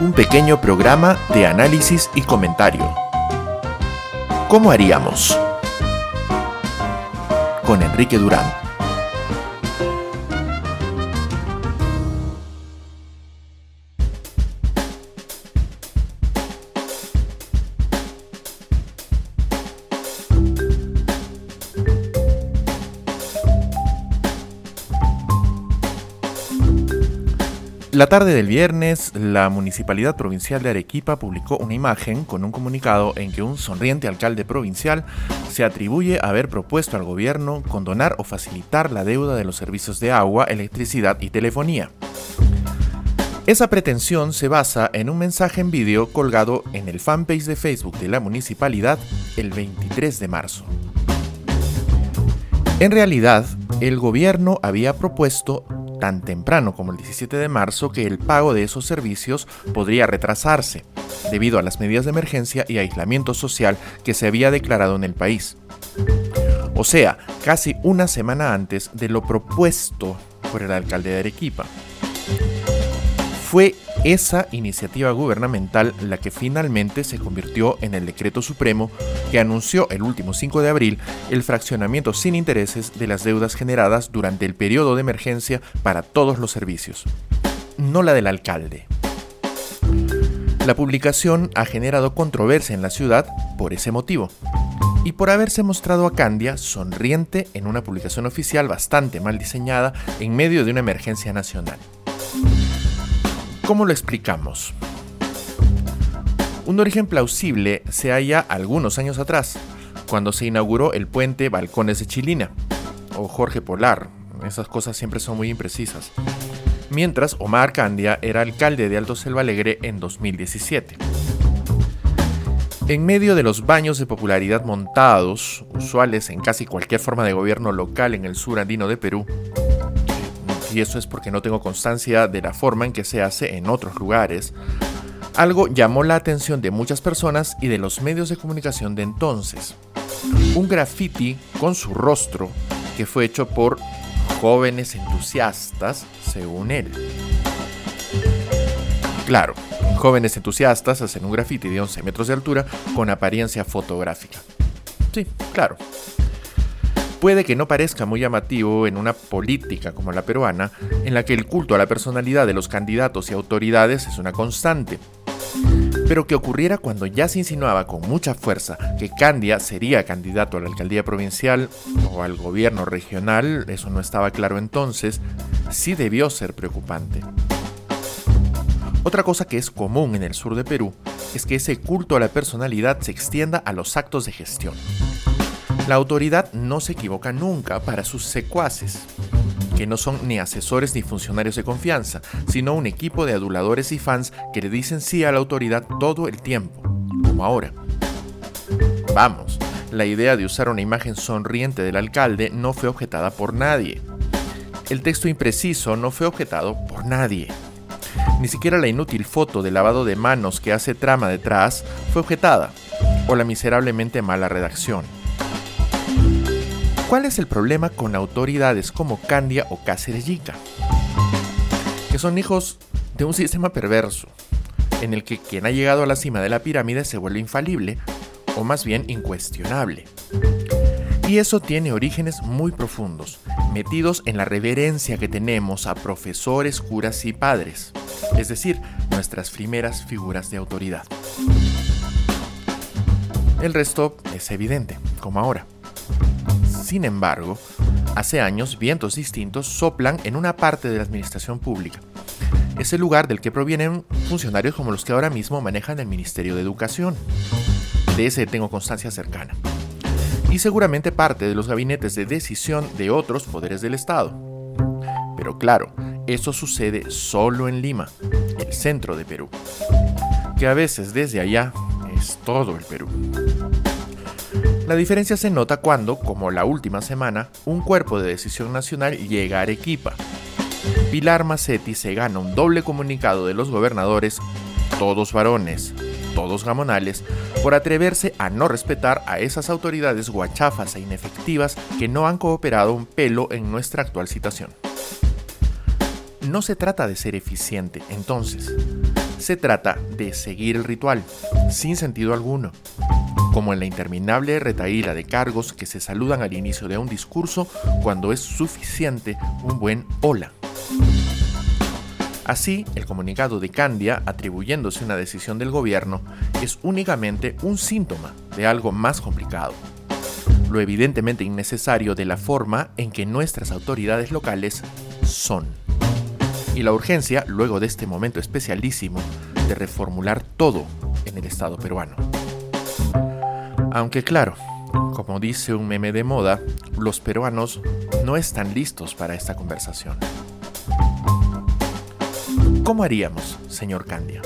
un pequeño programa de análisis y comentario. ¿Cómo haríamos? Con Enrique Durán. La tarde del viernes, la Municipalidad Provincial de Arequipa publicó una imagen con un comunicado en que un sonriente alcalde provincial se atribuye haber propuesto al gobierno condonar o facilitar la deuda de los servicios de agua, electricidad y telefonía. Esa pretensión se basa en un mensaje en vídeo colgado en el fanpage de Facebook de la municipalidad el 23 de marzo. En realidad, el gobierno había propuesto tan temprano como el 17 de marzo que el pago de esos servicios podría retrasarse, debido a las medidas de emergencia y aislamiento social que se había declarado en el país. O sea, casi una semana antes de lo propuesto por el alcalde de Arequipa. Fue esa iniciativa gubernamental la que finalmente se convirtió en el decreto supremo que anunció el último 5 de abril el fraccionamiento sin intereses de las deudas generadas durante el periodo de emergencia para todos los servicios, no la del alcalde. La publicación ha generado controversia en la ciudad por ese motivo y por haberse mostrado a Candia sonriente en una publicación oficial bastante mal diseñada en medio de una emergencia nacional. ¿Cómo lo explicamos? Un origen plausible se halla algunos años atrás, cuando se inauguró el puente Balcones de Chilina, o Jorge Polar, esas cosas siempre son muy imprecisas, mientras Omar Candia era alcalde de Alto Selva Alegre en 2017. En medio de los baños de popularidad montados, usuales en casi cualquier forma de gobierno local en el sur andino de Perú, y eso es porque no tengo constancia de la forma en que se hace en otros lugares, algo llamó la atención de muchas personas y de los medios de comunicación de entonces. Un graffiti con su rostro que fue hecho por jóvenes entusiastas, según él. Claro, jóvenes entusiastas hacen un graffiti de 11 metros de altura con apariencia fotográfica. Sí, claro, puede que no parezca muy llamativo en una política como la peruana, en la que el culto a la personalidad de los candidatos y autoridades es una constante. Pero que ocurriera cuando ya se insinuaba con mucha fuerza que Candia sería candidato a la alcaldía provincial o al gobierno regional, eso no estaba claro entonces, sí debió ser preocupante. Otra cosa que es común en el sur de Perú es que ese culto a la personalidad se extienda a los actos de gestión. La autoridad no se equivoca nunca para sus secuaces, que no son ni asesores ni funcionarios de confianza, sino un equipo de aduladores y fans que le dicen sí a la autoridad todo el tiempo, como ahora. Vamos, la idea de usar una imagen sonriente del alcalde no fue objetada por nadie. El texto impreciso no fue objetado por nadie. Ni siquiera la inútil foto de lavado de manos que hace trama detrás fue objetada, o la miserablemente mala redacción. ¿Cuál es el problema con autoridades como Candia o Cáceres? Que son hijos de un sistema perverso, en el que quien ha llegado a la cima de la pirámide se vuelve infalible, o más bien incuestionable. Y eso tiene orígenes muy profundos, metidos en la reverencia que tenemos a profesores, curas y padres, es decir, nuestras primeras figuras de autoridad. El resto es evidente, como ahora. Sin embargo, hace años vientos distintos soplan en una parte de la administración pública. Es el lugar del que provienen funcionarios como los que ahora mismo manejan el Ministerio de Educación. De ese tengo constancia cercana. Y seguramente parte de los gabinetes de decisión de otros poderes del Estado. Pero claro, eso sucede solo en Lima, el centro de Perú. Que a veces desde allá es todo el Perú. La diferencia se nota cuando, como la última semana, un cuerpo de decisión nacional llega a Arequipa. Pilar Macetti se gana un doble comunicado de los gobernadores, todos varones, todos gamonales, por atreverse a no respetar a esas autoridades guachafas e inefectivas que no han cooperado un pelo en nuestra actual situación. no se trata de ser eficiente, entonces. Se trata de seguir el ritual, sin sentido alguno, como en la interminable retaíla de cargos que se saludan al inicio de un discurso cuando es suficiente un buen hola. Así, el comunicado de Candia, atribuyéndose una decisión del gobierno, es únicamente un síntoma de algo más complicado. Lo evidentemente innecesario de la forma en que nuestras autoridades locales son. Y la urgencia, luego de este momento especialísimo, de reformular todo en el Estado peruano. Aunque claro, como dice un meme de moda, los peruanos no están listos para esta conversación. ¿Cómo haríamos, señor Candia?